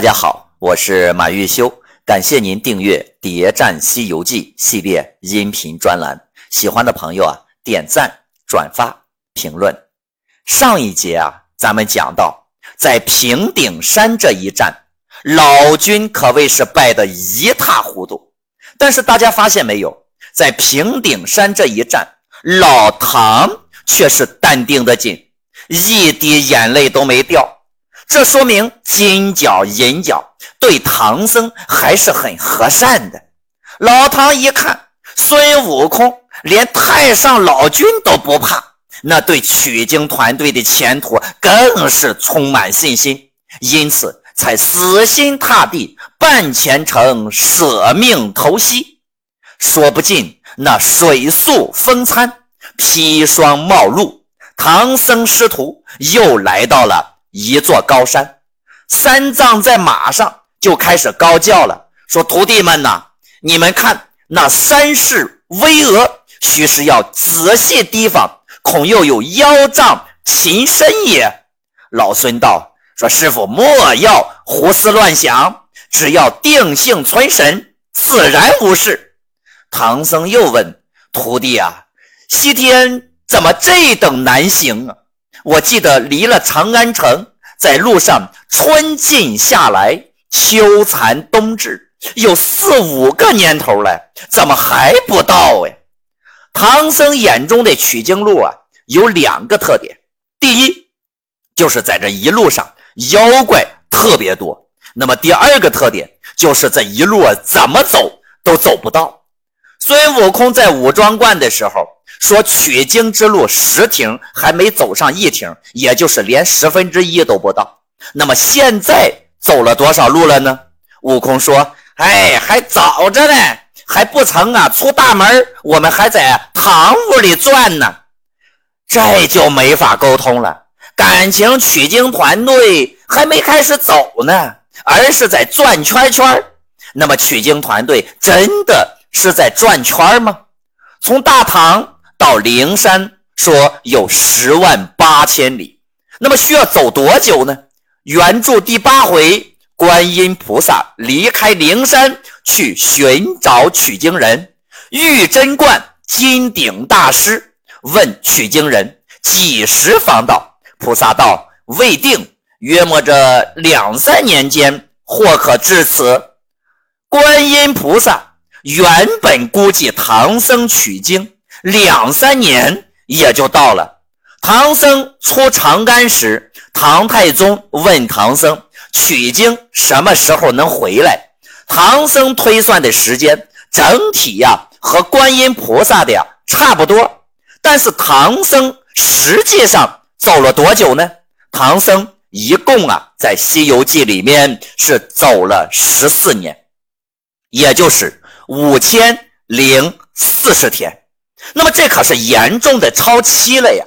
大家好，我是马玉修，感谢您订阅《谍战西游记》系列音频专栏。喜欢的朋友啊，点赞、转发、评论。上一节啊，咱们讲到在平顶山这一战，老君可谓是败得一塌糊涂。但是大家发现没有，在平顶山这一战，老唐却是淡定的紧，一滴眼泪都没掉。这说明金角银角对唐僧还是很和善的。老唐一看孙悟空连太上老君都不怕，那对取经团队的前途更是充满信心，因此才死心塌地办前程，舍命投西。说不尽那水宿风餐，砒霜冒露，唐僧师徒又来到了。一座高山，三藏在马上就开始高叫了，说：“徒弟们呐，你们看那山势巍峨，须是要仔细提防，恐又有妖障禽身也。”老孙道：“说师傅莫要胡思乱想，只要定性存神，自然无事。”唐僧又问徒弟啊：“西天怎么这等难行啊？”我记得离了长安城，在路上春尽夏来，秋残冬至，有四五个年头了，怎么还不到呀？唐僧眼中的取经路啊，有两个特点：第一，就是在这一路上妖怪特别多；那么第二个特点，就是这一路啊，怎么走都走不到。孙悟空在武装观的时候。说取经之路十亭还没走上一亭，也就是连十分之一都不到。那么现在走了多少路了呢？悟空说：“哎，还早着呢，还不曾啊出大门，我们还在堂屋里转呢。”这就没法沟通了。感情取经团队还没开始走呢，而是在转圈圈。那么取经团队真的是在转圈吗？从大唐。到灵山说有十万八千里，那么需要走多久呢？原著第八回，观音菩萨离开灵山去寻找取经人，玉真观金顶大师问取经人几时方到？菩萨道未定，约莫这两三年间或可至此。观音菩萨原本估计唐僧取经。两三年也就到了。唐僧出长安时，唐太宗问唐僧取经什么时候能回来。唐僧推算的时间整体呀和观音菩萨的呀差不多，但是唐僧实际上走了多久呢？唐僧一共啊在《西游记》里面是走了十四年，也就是五千零四十天。那么这可是严重的超期了呀！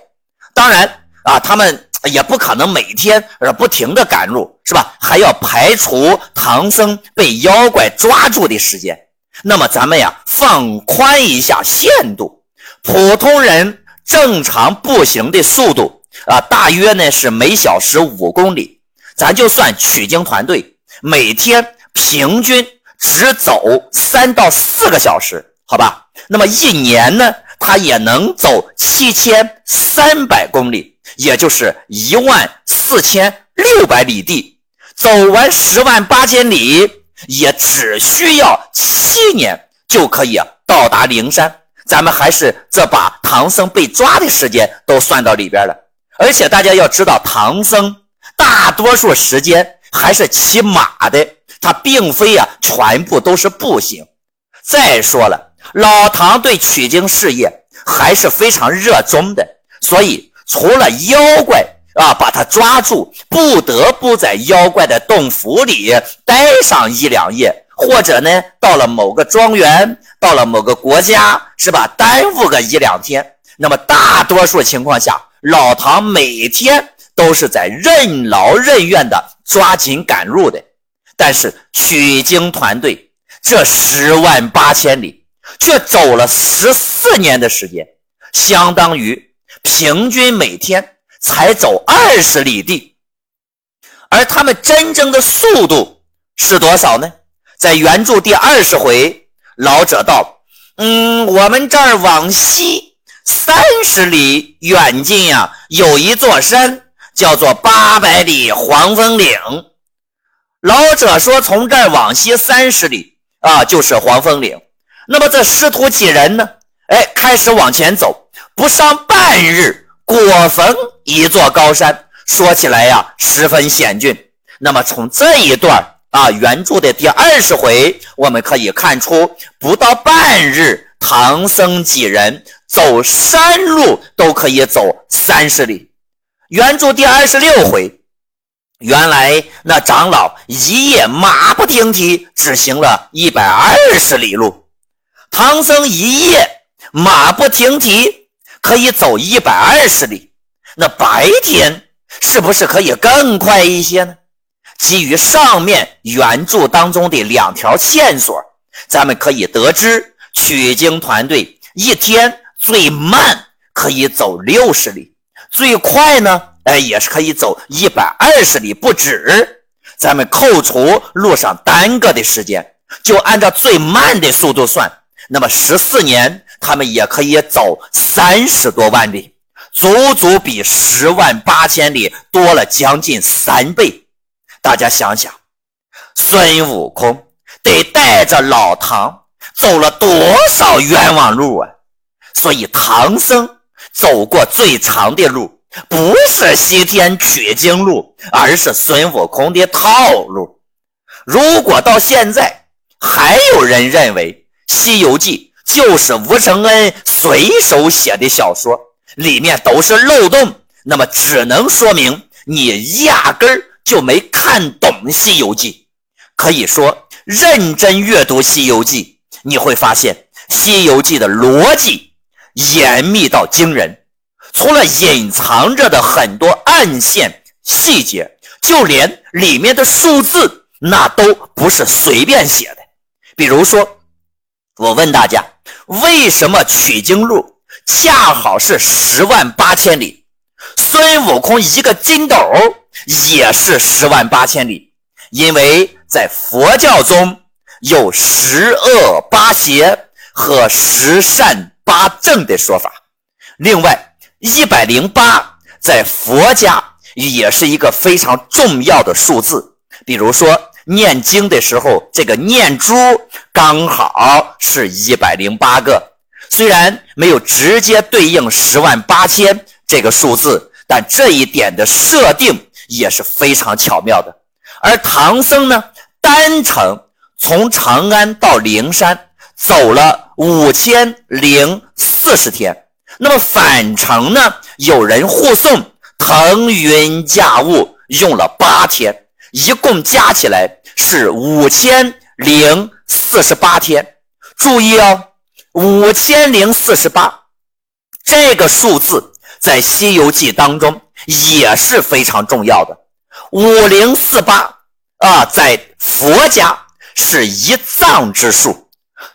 当然啊，他们也不可能每天呃不停的赶路，是吧？还要排除唐僧被妖怪抓住的时间。那么咱们呀，放宽一下限度，普通人正常步行的速度啊，大约呢是每小时五公里。咱就算取经团队每天平均只走三到四个小时，好吧？那么一年呢？他也能走七千三百公里，也就是一万四千六百里地，走完十万八千里，也只需要七年就可以到达灵山。咱们还是这把唐僧被抓的时间都算到里边了。而且大家要知道，唐僧大多数时间还是骑马的，他并非啊全部都是步行。再说了。老唐对取经事业还是非常热衷的，所以除了妖怪啊把他抓住，不得不在妖怪的洞府里待上一两夜，或者呢到了某个庄园，到了某个国家，是吧？耽误个一两天。那么大多数情况下，老唐每天都是在任劳任怨的抓紧赶路的。但是取经团队这十万八千里。却走了十四年的时间，相当于平均每天才走二十里地，而他们真正的速度是多少呢？在原著第二十回，老者道：“嗯，我们这儿往西三十里远近呀，有一座山，叫做八百里黄风岭。”老者说：“从这儿往西三十里啊，就是黄风岭。那么这师徒几人呢？哎，开始往前走，不上半日，果逢一座高山。说起来呀，十分险峻。那么从这一段啊，原著的第二十回，我们可以看出，不到半日，唐僧几人走山路都可以走三十里。原著第二十六回。”原来那长老一夜马不停蹄，只行了一百二十里路。唐僧一夜马不停蹄，可以走一百二十里。那白天是不是可以更快一些呢？基于上面原著当中的两条线索，咱们可以得知，取经团队一天最慢可以走六十里，最快呢？哎，也是可以走一百二十里不止。咱们扣除路上耽搁的时间，就按照最慢的速度算，那么十四年他们也可以走三十多万里，足足比十万八千里多了将近三倍。大家想想，孙悟空得带着老唐走了多少冤枉路啊！所以唐僧走过最长的路。不是西天取经路，而是孙悟空的套路。如果到现在还有人认为《西游记》就是吴承恩随手写的小说，里面都是漏洞，那么只能说明你压根儿就没看懂《西游记》。可以说，认真阅读《西游记》，你会发现《西游记》的逻辑严密到惊人。除了隐藏着的很多暗线细节，就连里面的数字那都不是随便写的。比如说，我问大家，为什么取经路恰好是十万八千里？孙悟空一个筋斗也是十万八千里，因为在佛教中有十恶八邪和十善八正的说法。另外，一百零八在佛家也是一个非常重要的数字。比如说念经的时候，这个念珠刚好是一百零八个。虽然没有直接对应十万八千这个数字，但这一点的设定也是非常巧妙的。而唐僧呢，单程从长安到灵山走了五千零四十天。那么返程呢？有人护送，腾云驾雾，用了八天，一共加起来是五千零四十八天。注意哦，五千零四十八这个数字在《西游记》当中也是非常重要的。五零四八啊，在佛家是一藏之数，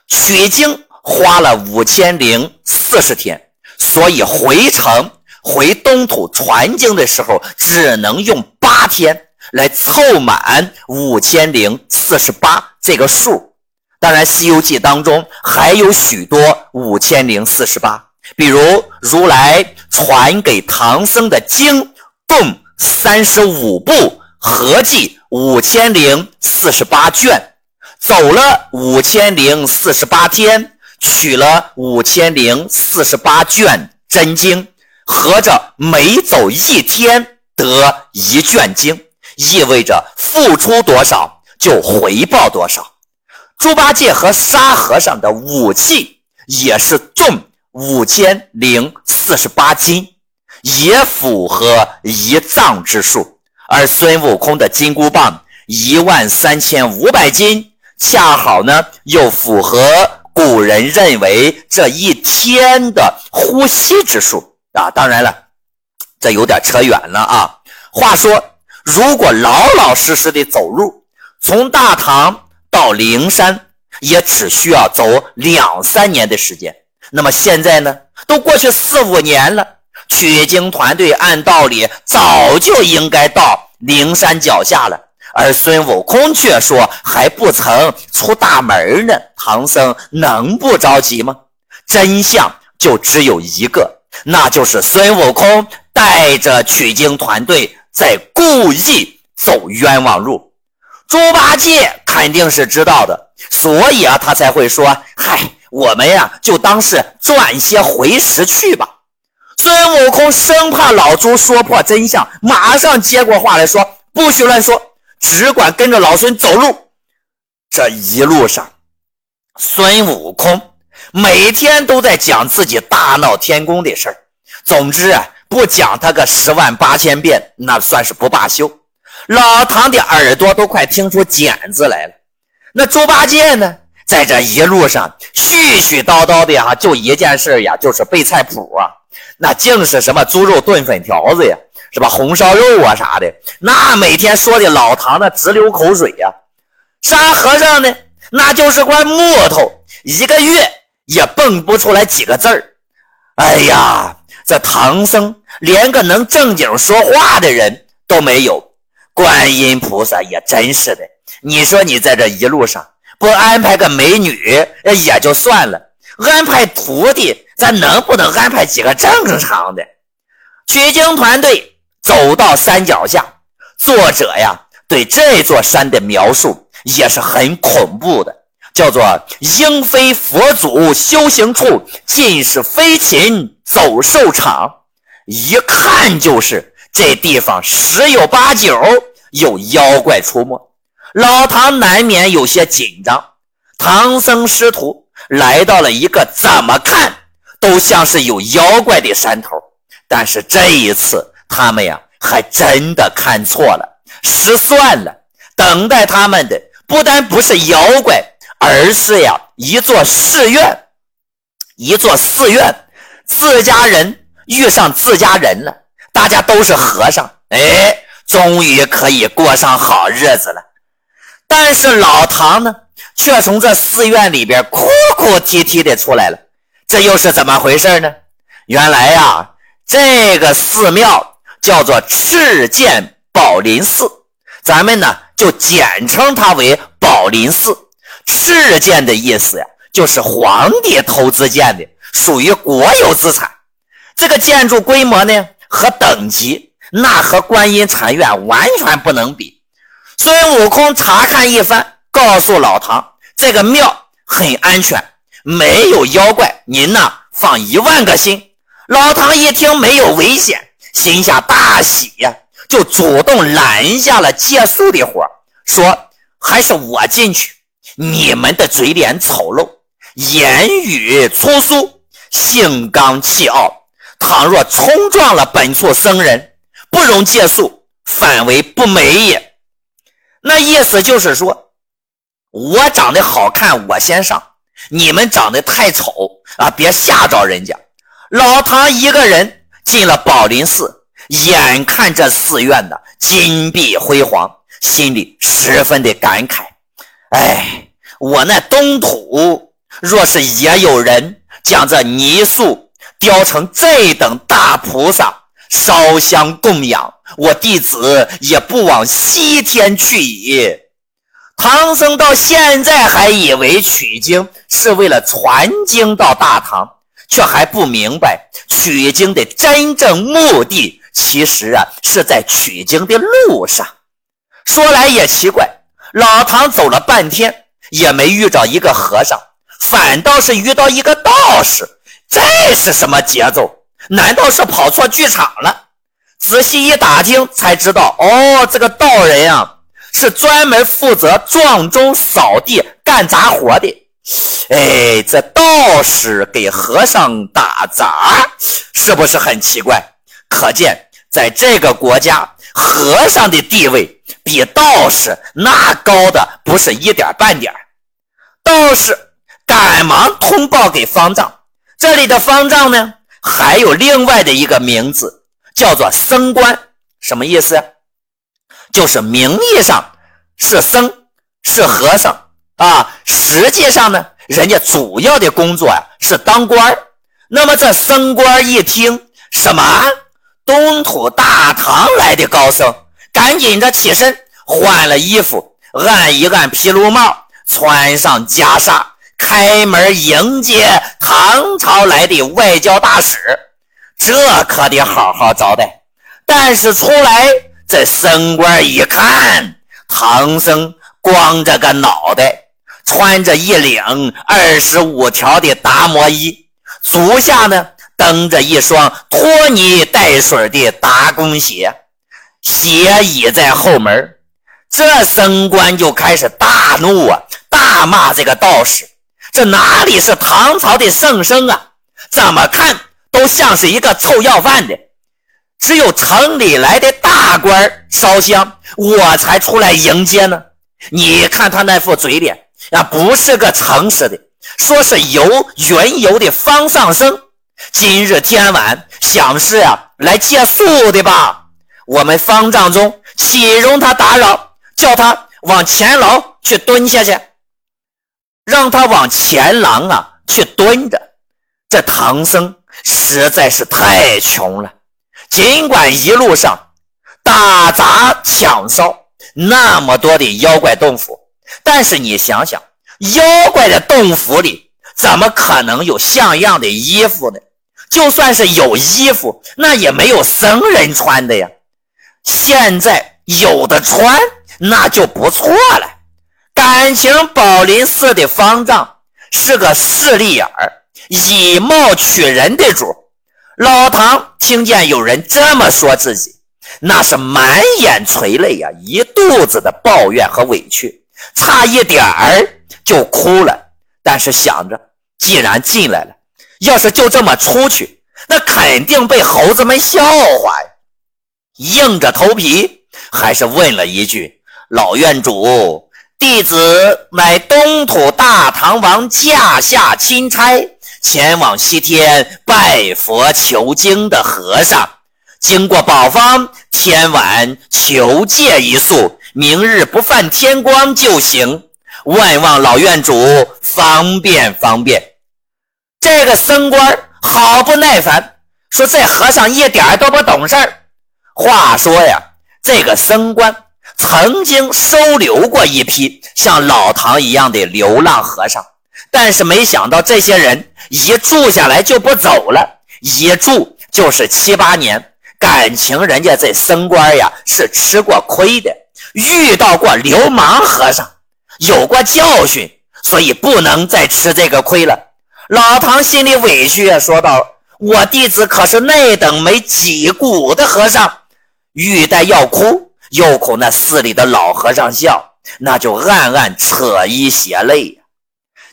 取经花了五千零四十天。所以回程回东土传经的时候，只能用八天来凑满五千零四十八这个数。当然，《西游记》当中还有许多五千零四十八，比如如来传给唐僧的经共三十五部，合计五千零四十八卷，走了五千零四十八天。取了五千零四十八卷真经，合着每走一天得一卷经，意味着付出多少就回报多少。猪八戒和沙和尚的武器也是重五千零四十八斤，也符合一藏之数。而孙悟空的金箍棒一万三千五百斤，恰好呢又符合。古人认为这一天的呼吸之数啊，当然了，这有点扯远了啊。话说，如果老老实实的走路，从大唐到灵山，也只需要走两三年的时间。那么现在呢，都过去四五年了，取经团队按道理早就应该到灵山脚下了，而孙悟空却说还不曾出大门呢。唐僧能不着急吗？真相就只有一个，那就是孙悟空带着取经团队在故意走冤枉路。猪八戒肯定是知道的，所以啊，他才会说：“嗨，我们呀，就当是赚些回食去吧。”孙悟空生怕老猪说破真相，马上接过话来说：“不许乱说，只管跟着老孙走路。”这一路上，孙悟空每天都在讲自己大闹天宫的事儿。总之啊，不讲他个十万八千遍，那算是不罢休。老唐的耳朵都快听出茧子来了。那猪八戒呢，在这一路上絮絮叨叨的哈，就一件事呀，就是背菜谱啊。那净是什么猪肉炖粉条子呀，是吧？红烧肉啊啥的，那每天说的老唐那直流口水呀。沙和尚呢，那就是块木头，一个月也蹦不出来几个字儿。哎呀，这唐僧连个能正经说话的人都没有。观音菩萨也真是的，你说你在这一路上不安排个美女也就算了，安排徒弟。咱能不能安排几个正常的？取经团队走到山脚下，作者呀对这座山的描述也是很恐怖的，叫做“应非佛祖修行处，尽是飞禽走兽场”，一看就是这地方十有八九有妖怪出没。老唐难免有些紧张。唐僧师徒来到了一个怎么看？都像是有妖怪的山头，但是这一次他们呀还真的看错了，失算了。等待他们的不单不是妖怪，而是呀一座寺院，一座寺院，自家人遇上自家人了，大家都是和尚，哎，终于可以过上好日子了。但是老唐呢，却从这寺院里边哭哭啼啼的出来了。这又是怎么回事呢？原来呀，这个寺庙叫做赤剑宝林寺，咱们呢就简称它为宝林寺。赤剑的意思呀，就是皇帝投资建的，属于国有资产。这个建筑规模呢和等级，那和观音禅院完全不能比。孙悟空查看一番，告诉老唐，这个庙很安全。没有妖怪，您呢放一万个心。老唐一听没有危险，心下大喜呀，就主动拦下了借宿的活说：“还是我进去。你们的嘴脸丑陋，言语粗俗，性刚气傲，倘若冲撞了本处僧人，不容借宿，反为不美也。”那意思就是说，我长得好看，我先上。你们长得太丑啊！别吓着人家。老唐一个人进了宝林寺，眼看这寺院的金碧辉煌，心里十分的感慨。哎，我那东土若是也有人将这泥塑雕成这等大菩萨，烧香供养，我弟子也不往西天去矣。唐僧到现在还以为取经是为了传经到大唐，却还不明白取经的真正目的，其实啊是在取经的路上。说来也奇怪，老唐走了半天也没遇着一个和尚，反倒是遇到一个道士。这是什么节奏？难道是跑错剧场了？仔细一打听才知道，哦，这个道人呀。是专门负责撞钟、扫地、干杂活的。哎，这道士给和尚打杂，是不是很奇怪？可见，在这个国家，和尚的地位比道士那高的不是一点半点道士赶忙通报给方丈，这里的方丈呢，还有另外的一个名字，叫做僧官，什么意思？就是名义上是僧是和尚。啊，实际上呢，人家主要的工作呀是当官那么这僧官一听什么？东土大唐来的高僧，赶紧的起身换了衣服，按一按皮卢帽，穿上袈裟，开门迎接唐朝来的外交大使。这可得好好招待。但是出来，这升官一看，唐僧光着个脑袋，穿着一领二十五条的达摩衣，足下呢蹬着一双拖泥带水的达工鞋，斜倚在后门。这升官就开始大怒啊，大骂这个道士：“这哪里是唐朝的圣僧啊？怎么看都像是一个臭要饭的。”只有城里来的大官烧香，我才出来迎接呢。你看他那副嘴脸啊，不是个诚实的。说是游云游的方上生，今日天晚想是啊来借宿的吧？我们方丈中岂容他打扰？叫他往前牢去蹲下去，让他往前廊啊去蹲着。这唐僧实在是太穷了。尽管一路上打砸抢烧那么多的妖怪洞府，但是你想想，妖怪的洞府里怎么可能有像样的衣服呢？就算是有衣服，那也没有僧人穿的呀。现在有的穿，那就不错了。感情宝林寺的方丈是个势利眼儿，以貌取人的主。老唐听见有人这么说自己，那是满眼垂泪呀，一肚子的抱怨和委屈，差一点儿就哭了。但是想着，既然进来了，要是就这么出去，那肯定被猴子们笑话呀。硬着头皮，还是问了一句：“老院主，弟子乃东土大唐王驾下钦差。”前往西天拜佛求经的和尚，经过宝方，天晚求借一宿，明日不犯天光就行。万望老院主方便方便。这个僧官好不耐烦，说这和尚一点都不懂事儿。话说呀，这个僧官曾经收留过一批像老唐一样的流浪和尚。但是没想到，这些人一住下来就不走了，一住就是七八年。感情人家这僧官呀是吃过亏的，遇到过流氓和尚，有过教训，所以不能再吃这个亏了。老唐心里委屈啊，说道：“我弟子可是那等没脊骨的和尚。”玉带要哭，又恐那寺里的老和尚笑，那就暗暗扯衣斜泪。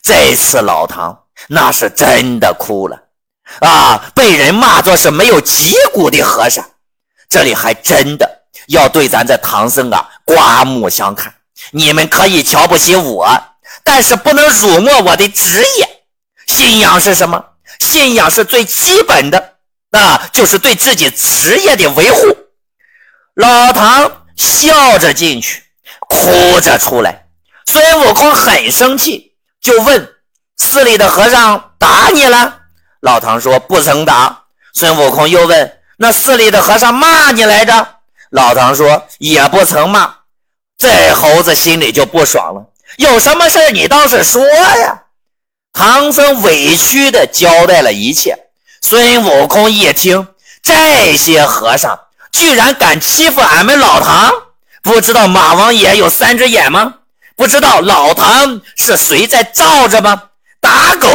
这次老唐那是真的哭了啊！被人骂作是没有脊骨的和尚，这里还真的要对咱这唐僧啊刮目相看。你们可以瞧不起我，但是不能辱没我的职业。信仰是什么？信仰是最基本的，那就是对自己职业的维护。老唐笑着进去，哭着出来。孙悟空很生气。就问寺里的和尚打你了？老唐说不曾打。孙悟空又问那寺里的和尚骂你来着？老唐说也不曾骂。这猴子心里就不爽了，有什么事你倒是说呀！唐僧委屈的交代了一切。孙悟空一听，这些和尚居然敢欺负俺们老唐，不知道马王爷有三只眼吗？不知道老唐是谁在罩着吗？打狗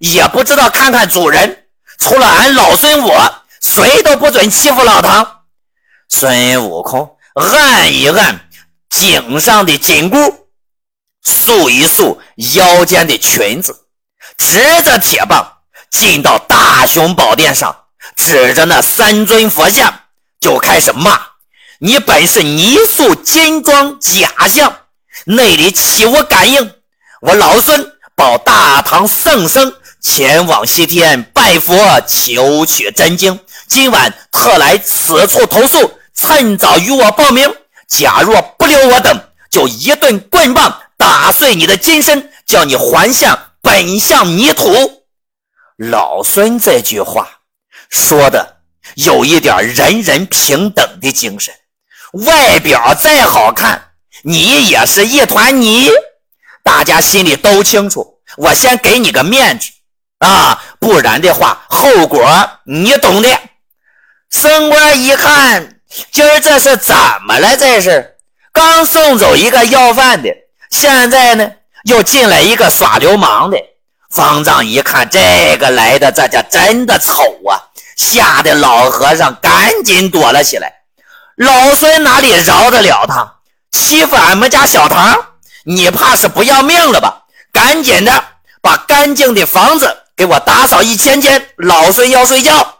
也不知道看看主人，除了俺老孙，我谁都不准欺负老唐。孙悟空按一按颈上的紧箍，束一束腰间的裙子，持着铁棒进到大雄宝殿上，指着那三尊佛像就开始骂：“你本是泥塑金装假象！”内里岂无感应？我老孙保大唐圣僧前往西天拜佛求取真经，今晚特来此处投宿，趁早与我报名。假若不留我等，就一顿棍棒打碎你的金身，叫你还向本相泥土。老孙这句话说的有一点人人平等的精神，外表再好看。你也是一团泥。大家心里都清楚，我先给你个面子啊，不然的话，后果你懂的。升官一看，今儿这是怎么了？这是刚送走一个要饭的，现在呢又进来一个耍流氓的。方丈一看，这个来的这叫真的丑啊，吓得老和尚赶紧躲了起来。老孙哪里饶得了他？欺负俺们家小唐，你怕是不要命了吧？赶紧的，把干净的房子给我打扫一千间，老孙要睡觉。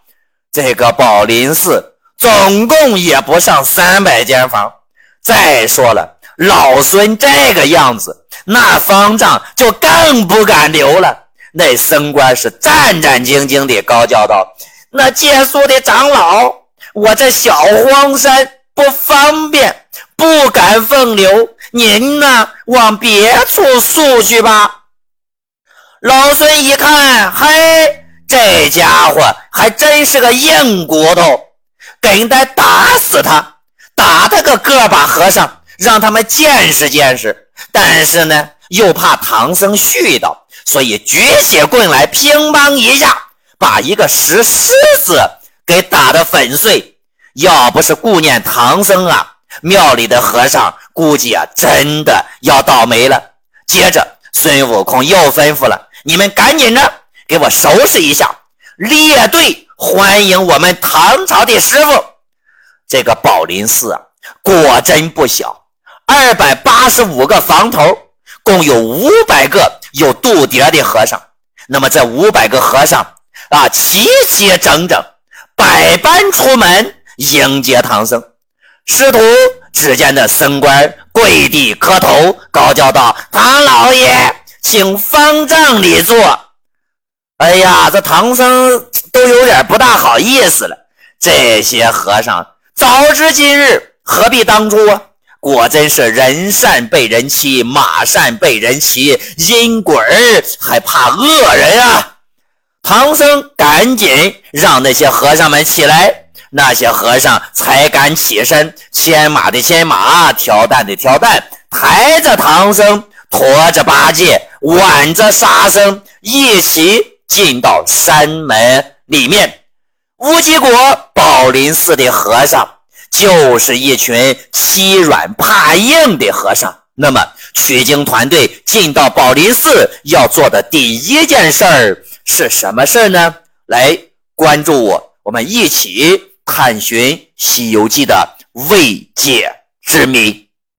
这个宝林寺总共也不上三百间房。再说了，老孙这个样子，那方丈就更不敢留了。那僧官是战战兢兢地高叫道：“那借宿的长老。”我这小荒山不方便，不敢奉留。您呢，往别处宿去吧。老孙一看，嘿，这家伙还真是个硬骨头，跟得打死他，打他个个把和尚，让他们见识见识。但是呢，又怕唐僧絮叨，所以举起棍来，乒乓一下，把一个石狮子。给打得粉碎，要不是顾念唐僧啊，庙里的和尚估计啊，真的要倒霉了。接着，孙悟空又吩咐了：“你们赶紧的，给我收拾一下，列队欢迎我们唐朝的师傅。”这个宝林寺啊，果真不小，二百八十五个房头，共有五百个有肚碟的和尚。那么这五百个和尚啊，齐齐整整。百般出门迎接唐僧，师徒只见那僧官跪地磕头，高叫道：“唐老爷，请方丈里坐。”哎呀，这唐僧都有点不大好意思了。这些和尚早知今日，何必当初啊？果真是人善被人欺，马善被人骑，阴鬼儿还怕恶人啊！唐僧赶紧让那些和尚们起来，那些和尚才敢起身，牵马的牵马，挑担的挑担，抬着唐僧，驮着八戒，挽着沙僧，一起进到山门里面。乌鸡国宝林寺的和尚就是一群欺软怕硬的和尚。那么取经团队进到宝林寺要做的第一件事儿。是什么事呢？来关注我，我们一起探寻《西游记》的未解之谜。